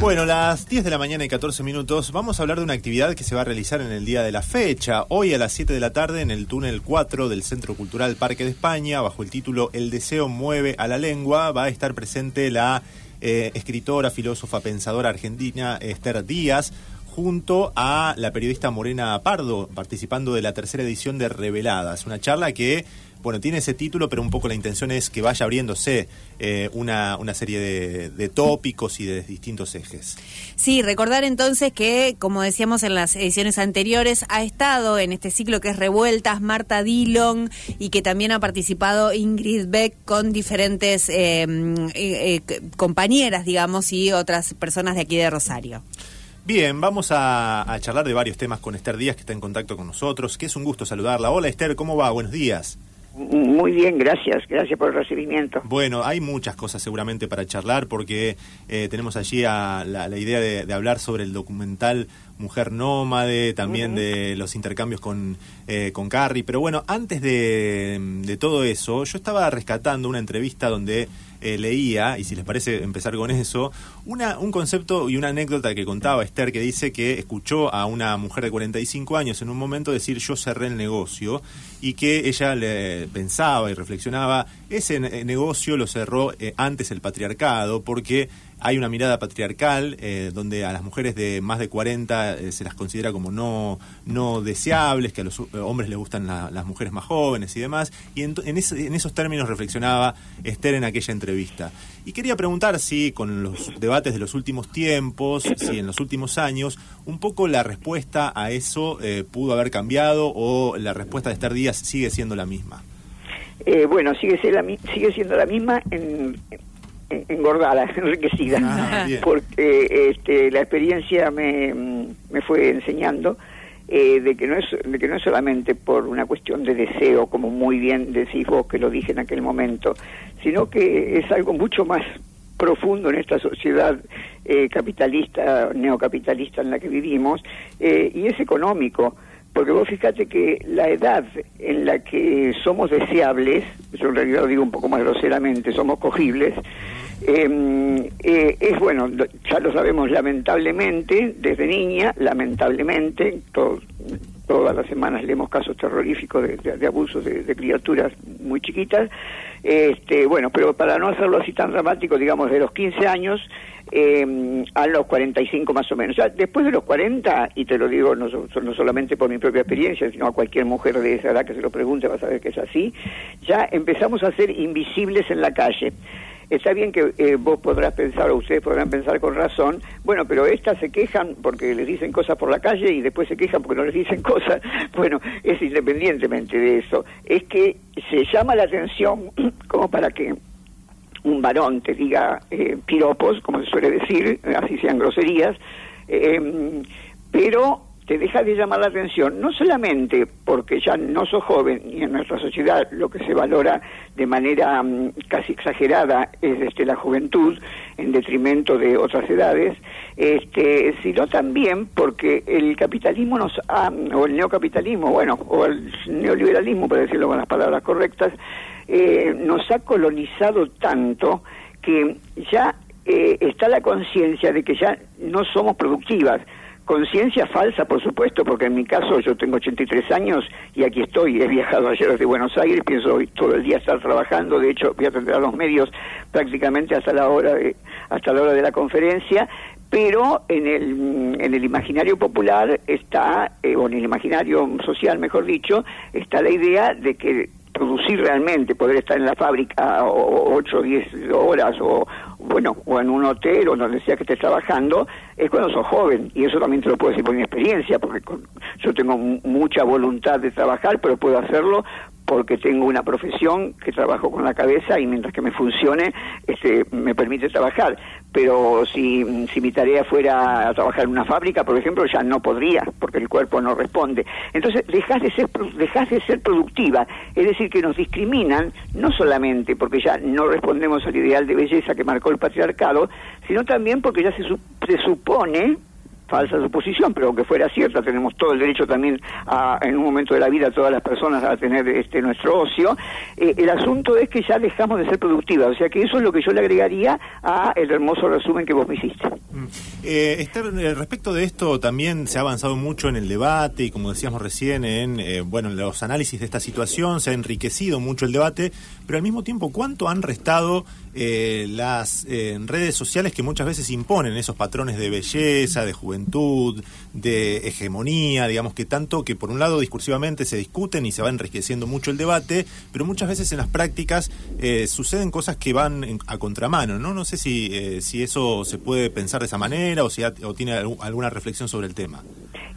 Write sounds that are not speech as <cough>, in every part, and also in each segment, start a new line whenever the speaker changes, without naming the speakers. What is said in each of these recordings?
Bueno, las 10 de la mañana y 14 minutos vamos a hablar de una actividad que se va a realizar en el día de la fecha. Hoy a las 7 de la tarde en el túnel 4 del Centro Cultural Parque de España, bajo el título El deseo mueve a la lengua, va a estar presente la eh, escritora, filósofa, pensadora argentina Esther Díaz junto a la periodista Morena Pardo, participando de la tercera edición de Reveladas, una charla que bueno, tiene ese título, pero un poco la intención es que vaya abriéndose eh, una, una serie de, tópicos y de distintos ejes.
Sí, recordar entonces que, como decíamos en las ediciones anteriores, ha estado en este ciclo que es Revueltas Marta Dillon y que también ha participado Ingrid Beck con diferentes em, eh, eh, compañeras, digamos, y otras personas de aquí de Rosario.
Bien, vamos a, a, charlar de varios temas con Esther Díaz, que está en contacto con nosotros, que es un gusto saludarla. Hola Esther, ¿cómo va? Buenos días.
Muy bien, gracias, gracias por el recibimiento.
Bueno, hay muchas cosas seguramente para charlar porque eh, tenemos allí a la, idea de, hablar sobre el documental Mujer Nómade, también de los intercambios con, eh, con Carrie, pero bueno, antes de, de todo eso, yo estaba rescatando una entrevista donde eh, leía, y si les parece empezar con eso, una, un concepto y una anécdota que contaba Esther que dice que escuchó a una mujer de 45 años en un momento decir yo cerré el negocio y que ella le pensaba y reflexionaba, ese negocio lo cerró eh, antes el patriarcado porque hay una mirada patriarcal eh, donde a las mujeres de más de 40 eh, se las considera como no, no deseables, que a los eh, hombres les gustan las mujeres más jóvenes y demás. Y en, esos términos reflexionaba Esther en aquella entrevista. Y quería preguntar si con los debates de los últimos tiempos, si en los últimos años, un poco la respuesta a eso pudo haber cambiado o la respuesta de Esther Díaz sigue siendo la misma.
bueno, sigue, sigue siendo la misma en, engordada, <laughs> enriquecida, ah, <laughs> porque este, la experiencia me, me fue enseñando eh, de que no es de que no es solamente por una cuestión de deseo, como muy bien decís vos que lo dije en aquel momento, sino que es algo mucho más profundo en esta sociedad eh, capitalista, neocapitalista en la que vivimos, eh, y es económico. Porque vos fíjate que la edad en la que somos deseables, yo en realidad lo digo un poco más groseramente, somos cogibles, eh, eh, es bueno, ya lo sabemos lamentablemente, desde niña, lamentablemente, todas las semanas leemos casos terroríficos de, abusos de, criaturas muy chiquitas. Este, bueno, pero para no hacerlo así tan dramático, digamos, de los 15 años eh, a los 45 más o menos. Sea, después de los 40, y te lo digo no, no solamente por mi propia experiencia, sino a cualquier mujer de esa edad que se lo pregunte va a saber que es así, ya empezamos a ser invisibles en la calle. Está bien que eh, vos podrás pensar, o ustedes podrán pensar con razón, bueno, pero estas se quejan porque les dicen cosas por la calle y después se quejan porque no les dicen <laughs> cosas. Bueno, es independientemente de eso. Es que se llama la atención <clears throat> como para que un varón te diga eh, piropos, como se suele decir, así sean groserías, eh, pero te deja de llamar la atención, no solamente porque ya no sos joven y en nuestra sociedad lo que se valora de manera mm, casi exagerada es este, la juventud en detrimento de otras edades, este, sino también porque el capitalismo nos ha, o el neocapitalismo, bueno, o el neoliberalismo, para decirlo con las palabras correctas, eh, nos ha colonizado tanto que ya eh, está la conciencia de que ya no somos productivas, Conciencia falsa, por supuesto, porque en mi caso yo tengo 83 años y aquí estoy. He viajado ayer desde Buenos Aires, pienso hoy todo el día estar trabajando. De hecho, voy a atender a los medios prácticamente hasta la hora de, hasta la hora de la conferencia. Pero en el, en el imaginario popular está, eh, o en el imaginario social, mejor dicho, está la idea de que producir realmente, poder estar en la fábrica ocho o 10 horas o bueno, o en un hotel o donde sea que estés trabajando, es cuando sos joven. Y eso también te lo puedo decir por mi experiencia, porque yo tengo mucha voluntad de trabajar, pero puedo hacerlo porque tengo una profesión que trabajo con la cabeza y mientras que me funcione, este, me permite trabajar. Pero si, si mi tarea fuera a trabajar en una fábrica, por ejemplo, ya no podría, porque el cuerpo no responde. Entonces, dejas de ser, dejas de ser productiva. Es decir, que nos discriminan, no solamente porque ya no respondemos al ideal de belleza que marcó el patriarcado, sino también porque ya se, se supone falsa suposición, pero aunque fuera cierta, tenemos todo el derecho también a, en un momento de la vida, todas las personas a tener este nuestro ocio. Eh, el asunto es que ya dejamos de ser productivas, o sea que eso es lo que yo le agregaría a el hermoso resumen que vos me hiciste. Mm.
Eh, Esther, eh, respecto de esto, también se ha avanzado mucho en el debate y como decíamos recién, en bueno, en los análisis de esta situación, se ha enriquecido mucho el debate, pero al mismo tiempo, ¿cuánto han restado las redes sociales que muchas veces imponen esos patrones de belleza, de juventud, de hegemonía, digamos que tanto que por un lado discursivamente se discuten y se va enriqueciendo mucho el debate, pero muchas veces en las prácticas eh, suceden cosas que van a contramano, ¿no? No sé si, si eso se puede pensar de esa manera o si o tiene alguna reflexión sobre el tema.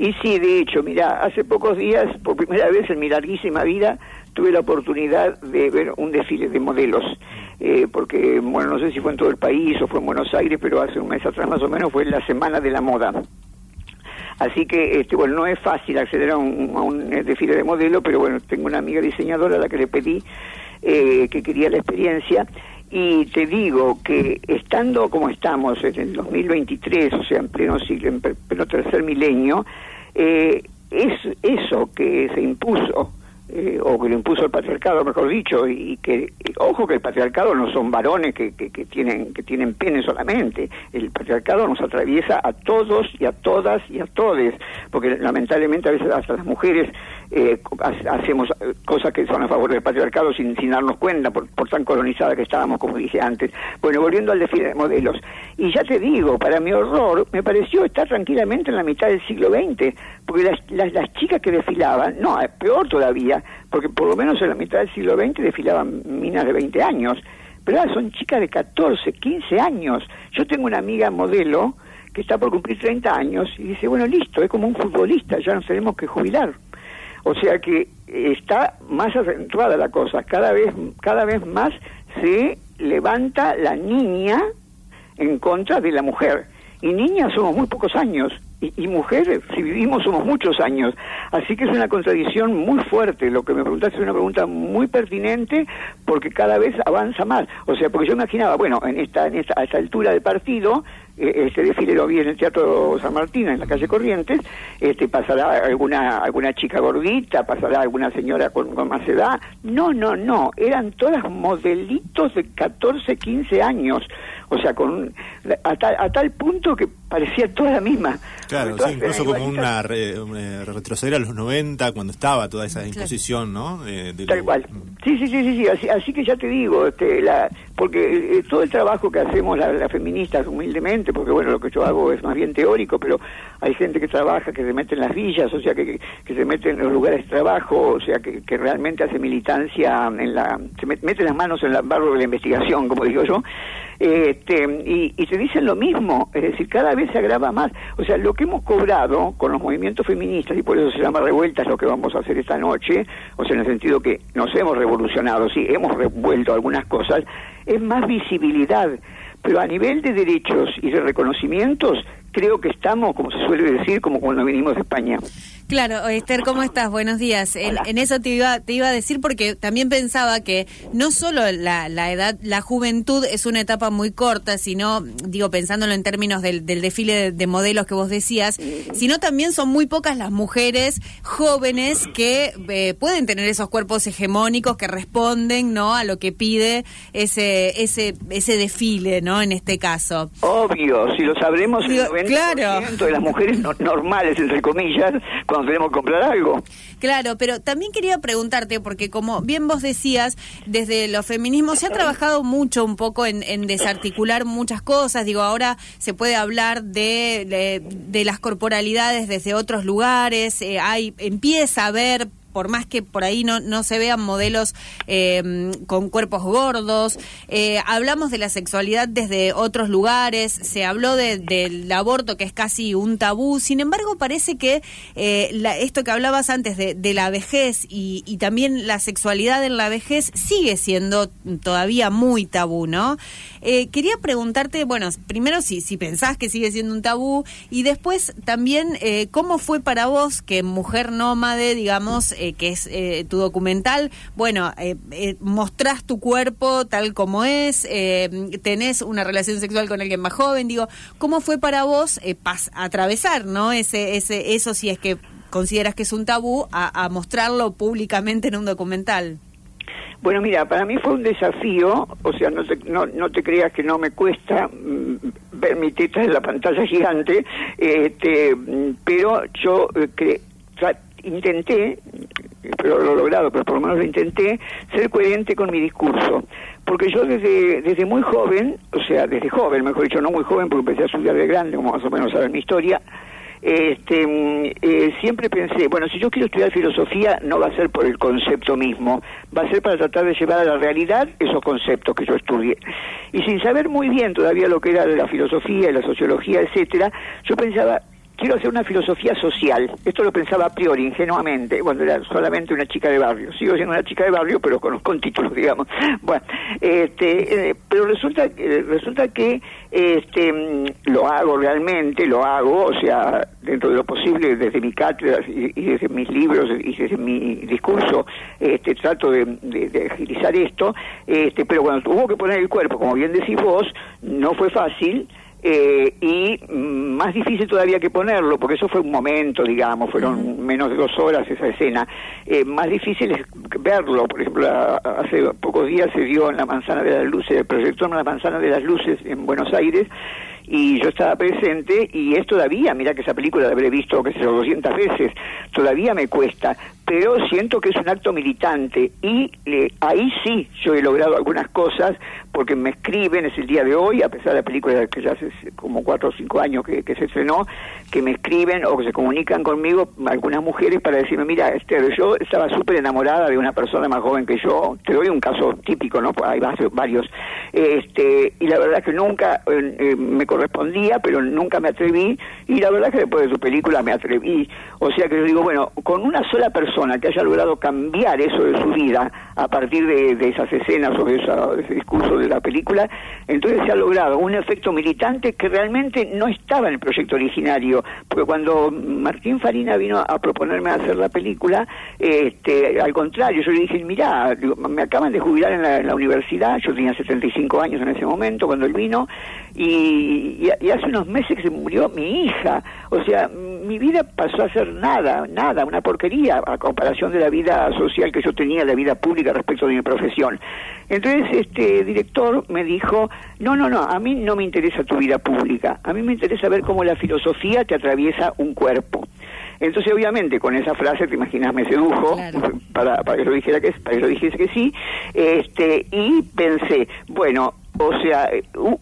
Y sí, de hecho, mira, hace pocos días, por primera vez en mi larguísima vida, tuve la oportunidad de ver un desfile de modelos. Eh, porque, bueno, no sé si fue en todo el país o fue en Buenos Aires, pero hace un mes atrás más o menos fue la Semana de la Moda. Así que, este, bueno, no es fácil acceder a un, desfile de modelo, pero bueno, tengo una amiga diseñadora a la que le pedí eh, que quería la experiencia y te digo que estando como estamos en el 2023, o sea, en pleno siglo, en pleno tercer milenio, eh, es eso que se impuso eh, o que lo impuso el patriarcado, mejor dicho, y que, ojo que el patriarcado no son varones que, que, tienen que tienen pene solamente, el patriarcado nos atraviesa a todos y a todas y a todes, porque lamentablemente a veces hasta las mujeres eh, hacemos cosas que son a favor del patriarcado sin, sin darnos cuenta por, por tan colonizada que estábamos, como dije antes. Bueno, volviendo al desfile de modelos, y ya te digo, para mi horror, me pareció estar tranquilamente en la mitad del siglo XX, porque las, las, las chicas que desfilaban, no, peor todavía, porque por lo menos en la mitad del siglo XX desfilaban minas de 20 años, pero ahora son chicas de 14, 15 años. Yo tengo una amiga modelo que está por cumplir 30 años y dice, bueno, listo, es como un futbolista, ya nos tenemos que jubilar. O sea que está más acentuada la cosa, cada vez, cada vez más se levanta la niña en contra de la mujer. Y niñas somos muy pocos años, y, mujeres, si vivimos, somos muchos años. Así que es una contradicción muy fuerte. Lo que me preguntaste es una pregunta muy pertinente porque cada vez avanza más. O sea, porque yo imaginaba, bueno, en esta, en esta, a esta altura del partido, este desfile lo vi en el Teatro San Martín, en la calle Corrientes, este, pasará alguna, alguna chica gordita, pasará alguna señora con, con más edad. No, no, no, eran todas modelitos de 14, 15 años o sea, con a tal, a tal punto que parecía toda la misma.
Claro, sí, incluso como una, retroceder a los 90 cuando estaba toda esa disposición, ¿no?
tal cual. Mm. Sí, sí, sí, sí, Así, así, que ya te digo, este, la, porque eh, todo el trabajo que hacemos las la feministas humildemente, porque bueno, lo que yo hago es más bien teórico, pero hay gente que trabaja, que se mete en las villas, o sea, que, que, se mete en los lugares de trabajo, o sea, que, que realmente hace militancia, en la, se mete las manos en el barro de la investigación, como digo yo, este, y, y se dicen lo mismo, es decir, cada vez se agrava más. O sea, lo que hemos cobrado con los movimientos feministas, y por eso se llama revueltas lo que vamos a hacer esta noche, o sea, en el sentido que nos hemos revolucionado, sí, hemos revuelto algunas cosas, es más visibilidad. Pero a nivel de derechos y de reconocimientos, creo que estamos, como se suele decir, como cuando vinimos de España.
Claro, Esther, ¿cómo estás? Buenos días. En, eso te iba, te iba a decir porque también pensaba que no solo la, la, edad, la juventud es una etapa muy corta, sino, digo, pensándolo en términos del, del desfile de, modelos que vos decías, sino también son muy pocas las mujeres jóvenes que eh, pueden tener esos cuerpos hegemónicos que responden, ¿no? A lo que pide ese, ese, ese desfile, ¿no? En este caso.
Obvio, si lo sabremos, el 90% claro. de las mujeres normales, entre comillas, cuando tenemos que comprar algo.
Claro, pero también quería preguntarte, porque como bien vos decías, desde los feminismos se ha trabajado mucho un poco en, desarticular muchas cosas. Digo, ahora se puede hablar de, de, las corporalidades desde otros lugares, eh, hay empieza a haber por más que por ahí no, no se vean modelos eh, con cuerpos gordos, eh, hablamos de la sexualidad desde otros lugares, se habló del aborto que es casi un tabú, sin embargo parece que eh, esto que hablabas antes de, la vejez y, y, también la sexualidad en la vejez sigue siendo todavía muy tabú, ¿no? Eh, quería preguntarte, bueno, primero si, si pensás que sigue siendo un tabú y después también eh, cómo fue para vos que Mujer Nómade, digamos, eh, que es tu documental, bueno, mostrás tu cuerpo tal como es, tenés una relación sexual con alguien más joven, digo, ¿cómo fue para vos atravesar, ¿no? Ese, ese, eso si es que consideras que es un tabú, a, mostrarlo públicamente en un documental?
Bueno, mira, para mí fue un desafío, o sea, no te, no, te creas que no me cuesta mm, ver mi teta en la pantalla gigante, este, pero yo eh, intenté, pero lo he logrado, pero por lo menos lo intenté, ser coherente con mi discurso. Porque yo desde, desde muy joven, o sea, desde joven, mejor dicho, no muy joven, porque empecé a estudiar de grande, como más o menos saben mi historia, este, mm, eh, siempre pensé, bueno, si yo quiero estudiar filosofía, no va a ser por el concepto mismo, va a ser para tratar de llevar a la realidad esos conceptos que yo estudié. Y sin saber muy bien todavía lo que era la filosofía y la sociología, etcétera, yo pensaba, quiero hacer una filosofía social. Esto lo pensaba a priori, ingenuamente, cuando era solamente una chica de barrio. Sigo siendo una chica de barrio, pero con, con títulos, <laughs> digamos. Bueno, este, eh, pero resulta, eh, resulta que este, mm, lo hago realmente, lo hago, o sea, dentro de lo posible, desde mi cátedra y, desde mis libros y desde mi discurso, este, trato de, de, agilizar esto, este, pero cuando tuvo que poner el cuerpo, como bien decís vos, no fue fácil, eh, y más difícil todavía que ponerlo, porque eso fue un momento, digamos, fueron menos de dos horas esa escena. Eh, más difícil es verlo, por ejemplo, hace pocos días se dio en la Manzana de las Luces, el proyector en la Manzana de las Luces en Buenos Aires, y yo estaba presente y es todavía, mira que esa película la habré visto que sé 200 veces, todavía me cuesta, pero siento que es un acto militante y ahí sí yo he logrado algunas cosas porque me escriben, es el día de hoy, a pesar de la película que ya hace como cuatro o cinco años que, se estrenó, que me escriben o que se comunican conmigo algunas mujeres para decirme, mira, Esther, yo estaba súper enamorada de una persona más joven que yo, te doy un caso típico, ¿no? Hay varios, este, y la verdad que nunca eh, eh, me correspondía, pero nunca me atreví, y la verdad que después de su película me atreví, o sea que yo digo, bueno, con una sola persona que haya logrado cambiar eso de su vida a partir de, esas escenas o de, de ese discurso de la película, entonces se ha logrado un efecto militante que realmente no estaba en el proyecto originario, porque cuando Martín Farina vino a proponerme hacer la película, este, al contrario, yo le dije, mira, me acaban de jubilar en la, universidad, yo tenía 75 años en ese momento cuando él vino, y, y, hace unos meses que se murió mi hija, o sea, mi vida pasó a ser nada, nada, una porquería a comparación de la vida social que yo tenía, la vida pública respecto de mi profesión. Entonces, este director me dijo, no, no, no, a mí no me interesa tu vida pública, a mí me interesa ver cómo la filosofía te atraviesa un cuerpo. Entonces, obviamente, con esa frase, te imaginas, me sedujo para, para que lo dijera que para que lo dijese que sí, este, y pensé, bueno, o sea,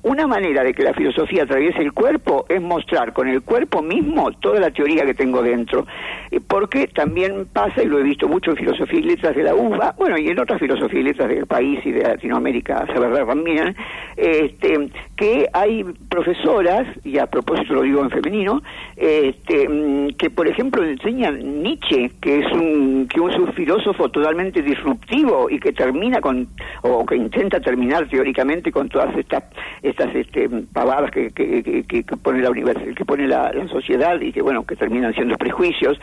una manera de que la filosofía atraviese el cuerpo es mostrar con el cuerpo mismo toda la teoría que tengo dentro. Porque también pasa, y lo he visto mucho en filosofía y letras de la UBA, bueno, y en otras filosofías y letras del país y de Latinoamérica, se verdad también, este, que hay profesoras, y a propósito lo digo en femenino, este, que por ejemplo enseñan Nietzsche, que es un, que un filósofo totalmente disruptivo y que termina con, o que intenta terminar teóricamente con todas estas estas este, pavadas que, que, que, pone la que pone la, sociedad y que bueno que terminan siendo prejuicios.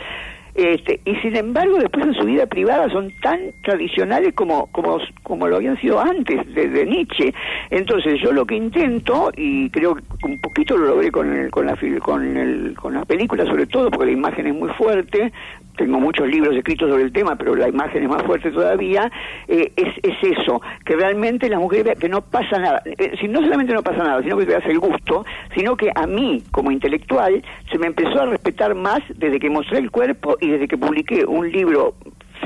Este, y sin embargo después en su vida privada son tan tradicionales como como como lo habían sido antes de, Nietzsche. Entonces yo lo que intento y creo que un poquito lo logré con el, con la con el, con la película sobre todo porque la imagen es muy fuerte tengo muchos libros escritos sobre el tema, pero la imagen es más fuerte todavía, eh, es, es eso, que realmente la mujer vea que no pasa nada. Eh, si no solamente no pasa nada, sino que te hace el gusto, sino que a mí, como intelectual, se me empezó a respetar más desde que mostré el cuerpo y desde que publiqué un libro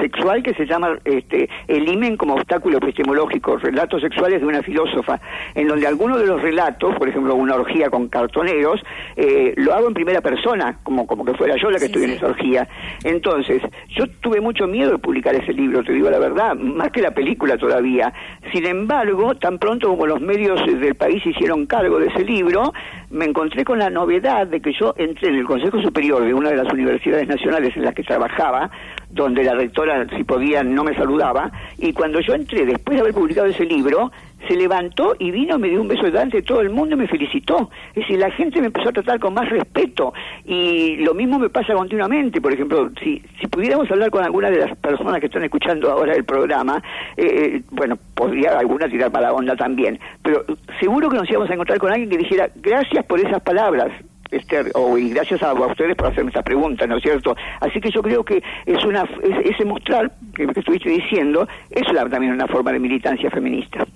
sexual que se llama este, El imen como obstáculo epistemológico, relatos sexuales de una filósofa, en donde algunos de los relatos, por ejemplo, una orgía con cartoneros, eh, lo hago en primera persona, como, como que fuera yo la que estoy en esa orgía. Entonces, yo tuve mucho miedo de publicar ese libro, te digo la verdad, más que la película todavía. Sin embargo, tan pronto como los medios del país hicieron cargo de ese libro, me encontré con la novedad de que yo entré en el Consejo Superior de una de las universidades nacionales en las que trabajaba, donde la rectora, si podía, no me saludaba, y cuando yo entré, después de haber publicado ese libro, se levantó y vino, me dio un beso delante de todo el mundo y me felicitó. Es decir, la gente me empezó a tratar con más respeto y lo mismo me pasa continuamente. Por ejemplo, si, si pudiéramos hablar con alguna de las personas que están escuchando ahora el programa, eh, eh, bueno, podría alguna tirar para la onda también, pero seguro que nos íbamos a encontrar con alguien que dijera gracias por esas palabras, Esther, o y gracias a, ustedes por hacerme esta pregunta, ¿no es cierto? Así que yo creo que es una ese mostrar que, que estuviste diciendo es también una forma de militancia feminista.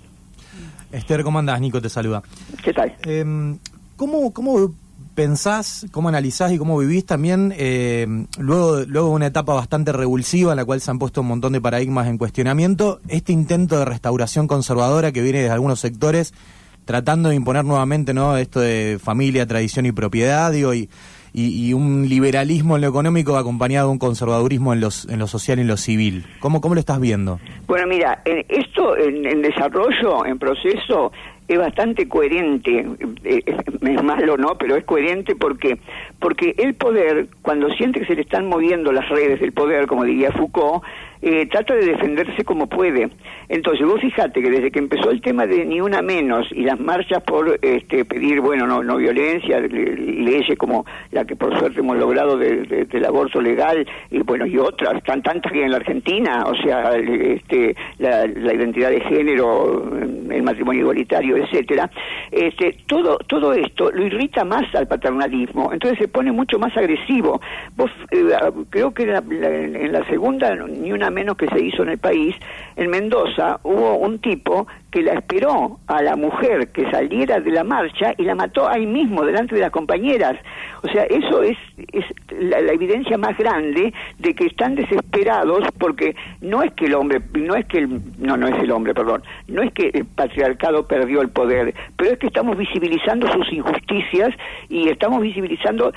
Esther, ¿cómo andás? Nico te saluda.
¿Qué tal?
Eh, ¿cómo, ¿Cómo pensás, cómo analizás y cómo vivís también eh, luego, luego de una etapa bastante revulsiva en la cual se han puesto un montón de paradigmas en cuestionamiento, este intento de restauración conservadora que viene de algunos sectores tratando de imponer nuevamente no esto de familia, tradición y propiedad, digo, y, y, un liberalismo en lo económico acompañado de un conservadurismo en, los, en lo social y en lo civil. ¿Cómo, cómo lo estás viendo?
Bueno, mira, esto en, desarrollo, en proceso, es bastante coherente, eh, es malo, ¿no? Pero es coherente porque porque el poder, cuando siente que se le están moviendo las redes del poder, como diría Foucault, eh, trata de defenderse como puede. Entonces, vos fijate que desde que empezó el tema de ni una menos y las marchas por este, pedir, bueno, no, no violencia, leyes como la que por suerte hemos logrado del aborto legal, y bueno, y otras, tan tantas que en la Argentina, o sea, este, la, identidad de género, el matrimonio igualitario, etcétera, este, todo, todo esto lo irrita más al paternalismo, entonces se pone mucho más agresivo. Vos, eh, creo que en la segunda, ni una menos que se hizo en el país, en Mendoza hubo un tipo que la esperó a la mujer que saliera de la marcha y la mató ahí mismo, delante de las compañeras. O sea, eso es, es la, evidencia más grande de que están desesperados porque no es que el hombre, no es que el, no, no es el hombre, perdón, no es que el patriarcado perdió el poder, pero es que estamos visibilizando sus injusticias y estamos visibilizando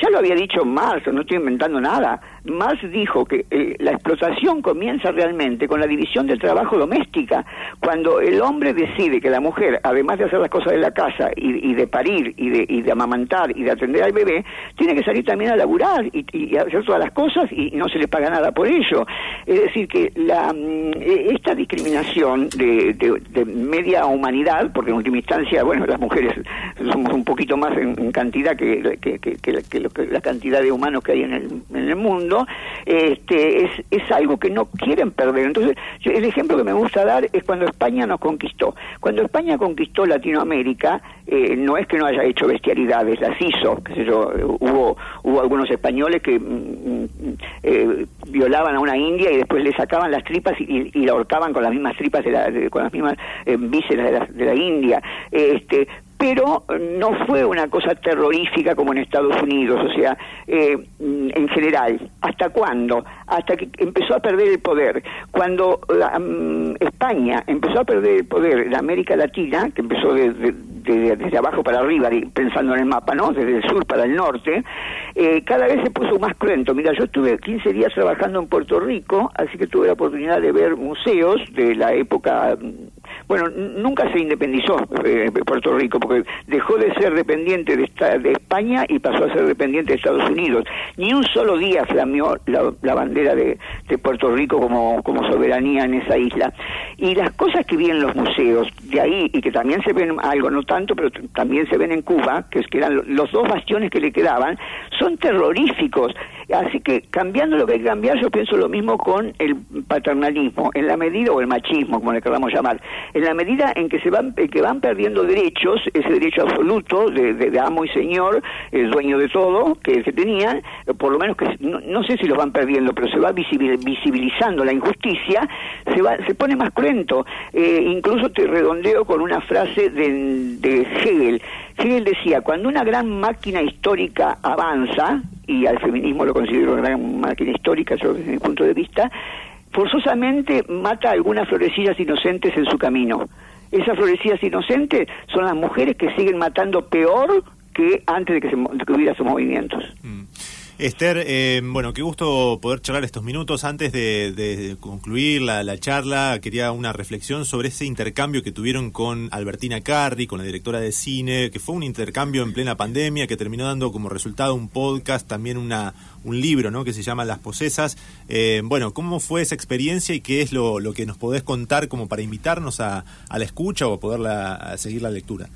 ya lo había dicho Marx, no estoy inventando nada. Marx dijo que eh, la explotación comienza realmente con la división del trabajo doméstica. Cuando el hombre decide que la mujer, además de hacer las cosas de la casa y, de parir y de, y de, amamantar y de atender al bebé, tiene que salir también a laburar y, hacer todas las cosas y no se le paga nada por ello. Es decir, que la, mm, esta discriminación de, media humanidad, porque en última instancia, bueno, las mujeres somos un poquito más en, cantidad que, que la cantidad de humanos que hay en el, en el mundo, este, es, es algo que no quieren perder. Entonces, el ejemplo que me gusta dar es cuando España nos conquistó. Cuando España conquistó Latinoamérica, eh, no es que no haya hecho bestialidades, las hizo, hubo, hubo algunos españoles que mm, mm, eh, violaban a una india y después le sacaban las tripas y, la ahorcaban con las mismas tripas de la, con las mismas eh, vísceras de la, de la India. Este, pero no fue una cosa terrorífica como en Estados Unidos, o sea, eh, en general. ¿Hasta cuándo? Hasta que empezó a perder el poder. Cuando mm, España empezó a perder el poder en América Latina, que empezó desde abajo para arriba, pensando en el mapa, ¿no? Desde el sur para el norte, eh, cada vez se puso más cruento. Mira, yo estuve 15 días trabajando en Puerto Rico, así que tuve la oportunidad de ver museos de la época mm, bueno, nunca se independizó eh, Puerto Rico porque dejó de ser dependiente de, de, España y pasó a ser dependiente de Estados Unidos. Ni un solo día flameó la, bandera de, Puerto Rico como, soberanía en esa isla. Y las cosas que vi en los museos de ahí y que también se ven algo, no tanto, pero también se ven en Cuba, que, que eran los dos bastiones que le quedaban, son terroríficos. Así que cambiando lo que hay que cambiar, yo pienso lo mismo con el paternalismo, en la medida, o el machismo, como le queramos llamar, en la medida en que se van, que van perdiendo derechos, ese derecho absoluto de, amo y señor, el dueño de todo que se tenían, por lo menos que no, sé si los van perdiendo, pero se va visibilizando la injusticia, se va, se pone más cruento. Eh, incluso te redondeo con una frase de, de Hegel. Hegel decía, cuando una gran máquina histórica avanza, y al feminismo lo considero una gran máquina histórica, yo desde mi punto de vista, forzosamente mata algunas florecillas inocentes en su camino. Esas florecillas inocentes son las mujeres que siguen matando peor que antes de que, se, hubiera esos movimientos. Mm.
Esther, eh, bueno, qué gusto poder charlar estos minutos. Antes de, concluir la, charla, quería una reflexión sobre ese intercambio que tuvieron con Albertina Carri, con la directora de cine, que fue un intercambio en plena pandemia, que terminó dando como resultado un podcast, también una, un libro, ¿no? Que se llama Las Posesas. Eh, bueno, ¿cómo fue esa experiencia y qué es lo, que nos podés contar como para invitarnos a, la escucha o a poder a seguir la lectura?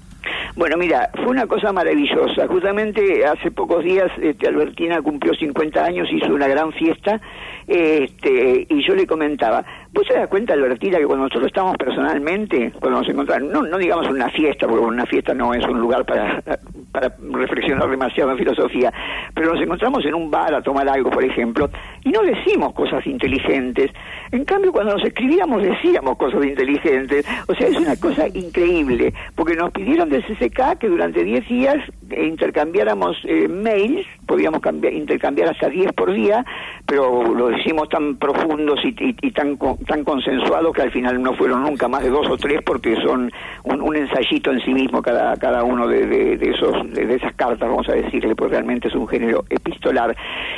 Bueno, mira, fue una cosa maravillosa. Justamente hace pocos días este, Albertina cumplió 50 años, hizo una gran fiesta este, y yo le comentaba, ¿vos te das cuenta, Albertina, que cuando nosotros estamos personalmente, cuando nos encontramos, no, no digamos una fiesta, porque una fiesta no es un lugar para, para reflexionar demasiado en filosofía, pero nos encontramos en un bar a tomar algo, por ejemplo, y no decimos cosas inteligentes. En cambio, cuando nos escribíamos decíamos cosas inteligentes. O sea, es una cosa increíble, porque nos pidieron del CCK que durante 10 días intercambiáramos eh, mails, podíamos cambiar, intercambiar hasta 10 por día, pero lo hicimos tan profundos y, tan tan consensuados que al final no fueron nunca más de dos o tres porque son un, ensayito en sí mismo cada cada uno de, esos de, esas cartas vamos a decirle porque realmente es un género epistolar.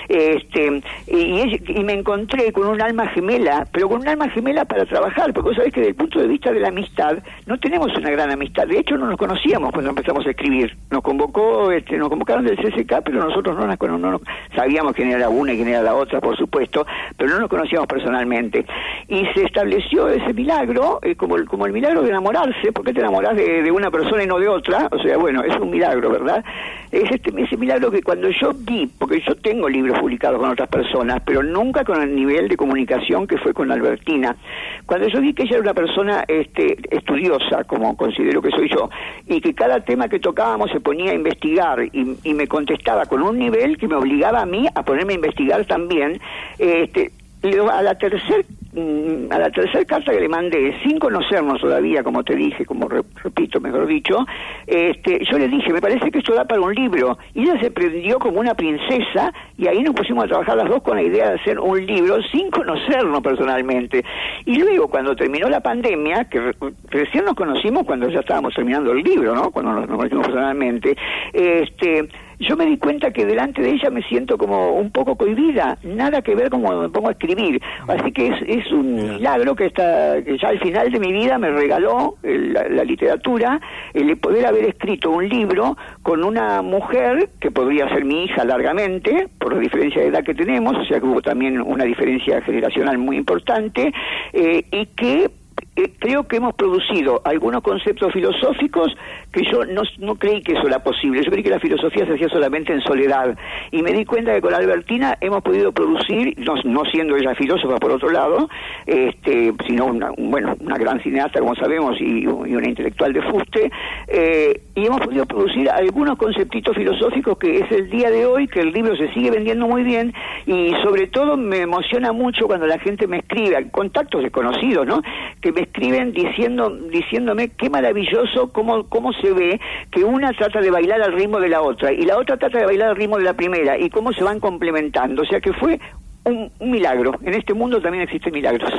Este y, me encontré con un alma gemela pero con un alma gemela para trabajar porque vos sabés que desde el punto de vista de la amistad no tenemos una gran amistad. De hecho no nos conocíamos cuando empezamos a escribir. Nos convocó este nos convocaron del CSK pero nosotros no, nos, no sabíamos quién era una y quién era la otra por supuesto pero no nos conocíamos personalmente. Y se estableció ese milagro eh, como el milagro de enamorarse porque te enamoras de, de una persona y no de otra o sea bueno es un milagro verdad es este, ese milagro que cuando yo vi, porque yo tengo libros publicados con otras personas, pero nunca con el nivel de comunicación que fue con Albertina, cuando yo vi que ella era una persona este, estudiosa, como considero que soy yo, y que cada tema que tocábamos se ponía a investigar y, y me contestaba con un nivel que me obligaba a mí a ponerme a investigar también, este, a la tercera Mm, a la tercera carta que le mandé, sin conocernos todavía, como te dije, como repito, mejor dicho, este, yo le dije, me parece que esto da para un libro. Y ella se prendió como una princesa y ahí nos pusimos a trabajar las dos con la idea de hacer un libro sin conocernos personalmente. Y luego, cuando terminó la pandemia, que recién nos conocimos cuando ya estábamos terminando el libro, ¿no? Cuando nos conocimos personalmente, este yo me di cuenta que delante de ella me siento como un poco cohibida, nada que ver con cuando me pongo a escribir. Así que es, es un milagro que, está, que ya al final de mi vida me regaló la, literatura el poder haber escrito un libro con una mujer que podría ser mi hija largamente, por la diferencia de edad que tenemos, o sea que hubo también una diferencia generacional muy importante, eh, y que eh, creo que hemos producido algunos conceptos filosóficos que yo no, no, creí que eso era posible. Yo creí que la filosofía se hacía solamente en soledad. Y me di cuenta que con Albertina hemos podido producir, no, no siendo ella filósofa por otro lado, este, sino una, bueno, una gran cineasta, como sabemos, y, una intelectual de fuste, eh, y hemos podido producir algunos conceptitos filosóficos que es el día de hoy, que el libro se sigue vendiendo muy bien, y sobre todo me emociona mucho cuando la gente me escribe, contactos desconocidos, ¿no? Que escriben diciendo, diciéndome qué maravilloso cómo, cómo se ve que una trata de bailar al ritmo de la otra y la otra trata de bailar al ritmo de la primera y cómo se van complementando. O sea que fue un, milagro. En este mundo también existen milagros.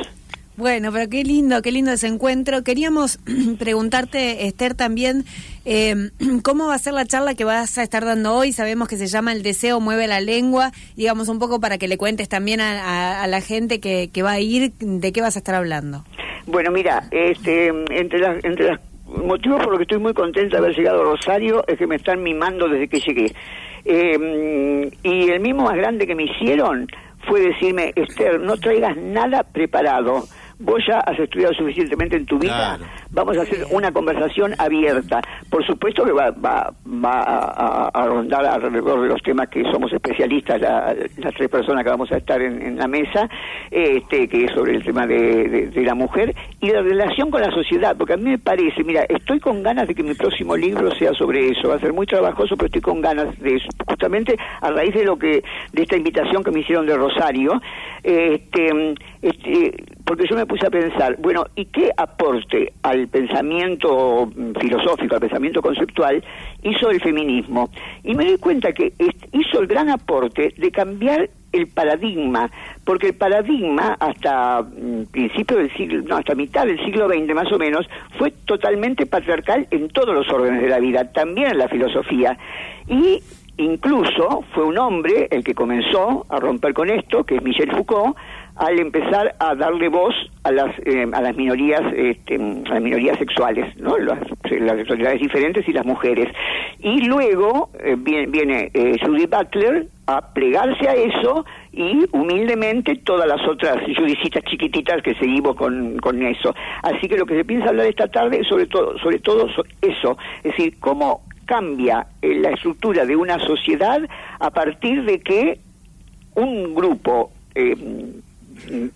Bueno, pero qué lindo, qué lindo ese encuentro. Queríamos <clears throat> preguntarte, Esther, también eh, <clears throat> cómo va a ser la charla que vas a estar dando hoy. Sabemos que se llama El deseo mueve la lengua. Digamos un poco para que le cuentes también a, la gente que, que va a ir, de qué vas a estar hablando.
Bueno, mira, este, entre las, entre los motivos por los que estoy muy contenta de haber llegado a Rosario es que me están mimando desde que llegué. Eh, y el mimo más grande que me hicieron fue decirme, Esther, no traigas nada preparado vos ya has estudiado suficientemente en tu vida, vamos a hacer una conversación abierta. Por supuesto que va, va, va a, rondar alrededor de los temas que somos especialistas, las tres personas que vamos a estar en, la mesa, este, que es sobre el tema de, la mujer y la relación con la sociedad, porque a mí me parece, mira, estoy con ganas de que mi próximo libro sea sobre eso, va a ser muy trabajoso, pero estoy con ganas de eso, justamente a raíz de lo que, de esta invitación que me hicieron de Rosario, este, este porque yo me puse a pensar, bueno, ¿y qué aporte al pensamiento filosófico, al pensamiento conceptual hizo el feminismo? Y me doy cuenta que hizo el gran aporte de cambiar el paradigma, porque el paradigma hasta mm, principio del siglo, no, hasta mitad del siglo XX más o menos, fue totalmente patriarcal en todos los órdenes de la vida, también en la filosofía. Y incluso fue un hombre el que comenzó a romper con esto, que es Michel Foucault, al empezar a darle voz a las eh, a las minorías este, a las minorías sexuales, ¿no? Las, las sexualidades diferentes y las mujeres. Y luego eh, viene, viene eh, Judith Butler a plegarse a eso y humildemente todas las otras judicitas chiquititas que seguimos con, con eso. Así que lo que se piensa hablar esta tarde es sobre todo, sobre todo eso, es decir, cómo cambia la estructura de una sociedad a partir de que un grupo eh,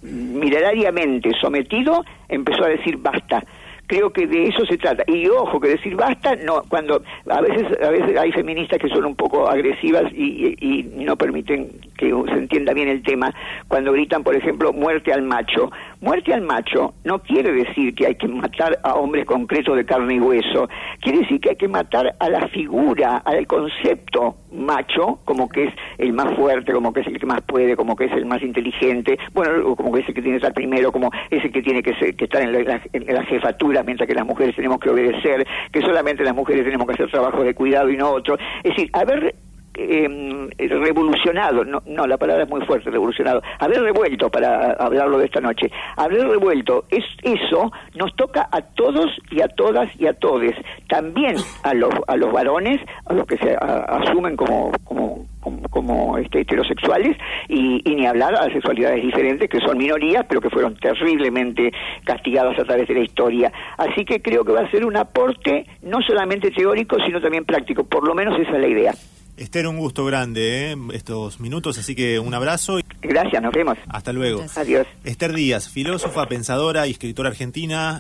milenariamente sometido empezó a decir basta. Creo que de eso se trata. Y ojo que decir basta no cuando a veces a veces hay feministas que son un poco agresivas y, y, no permiten se entienda bien el tema cuando gritan por ejemplo muerte al macho muerte al macho no quiere decir que hay que matar a hombres concretos de carne y hueso quiere decir que hay que matar a la figura al concepto macho como que es el más fuerte como que es el que más puede como que es el más inteligente bueno como que es el que tiene que estar primero como es el que tiene que, ser, que estar en la, en la jefatura mientras que las mujeres tenemos que obedecer, que solamente las mujeres tenemos que hacer trabajo de cuidado y no otro. Es decir, haber eh, revolucionado, no, no, la palabra es muy fuerte, revolucionado, haber revuelto, para hablarlo de esta noche, haber revuelto, es, eso nos toca a todos y a todas y a todes, también a los, a los varones, a los que se asumen como, como, como, este, heterosexuales, y, y, ni hablar a sexualidades diferentes, que son minorías, pero que fueron terriblemente castigadas a través de la historia. Así que creo que va a ser un aporte no solamente teórico, sino también práctico, por lo menos esa es la idea.
Esther, un gusto grande ¿eh? estos minutos, así que un abrazo.
Gracias, nos vemos.
Hasta luego.
Adiós.
Esther Díaz, filósofa, pensadora y escritora argentina.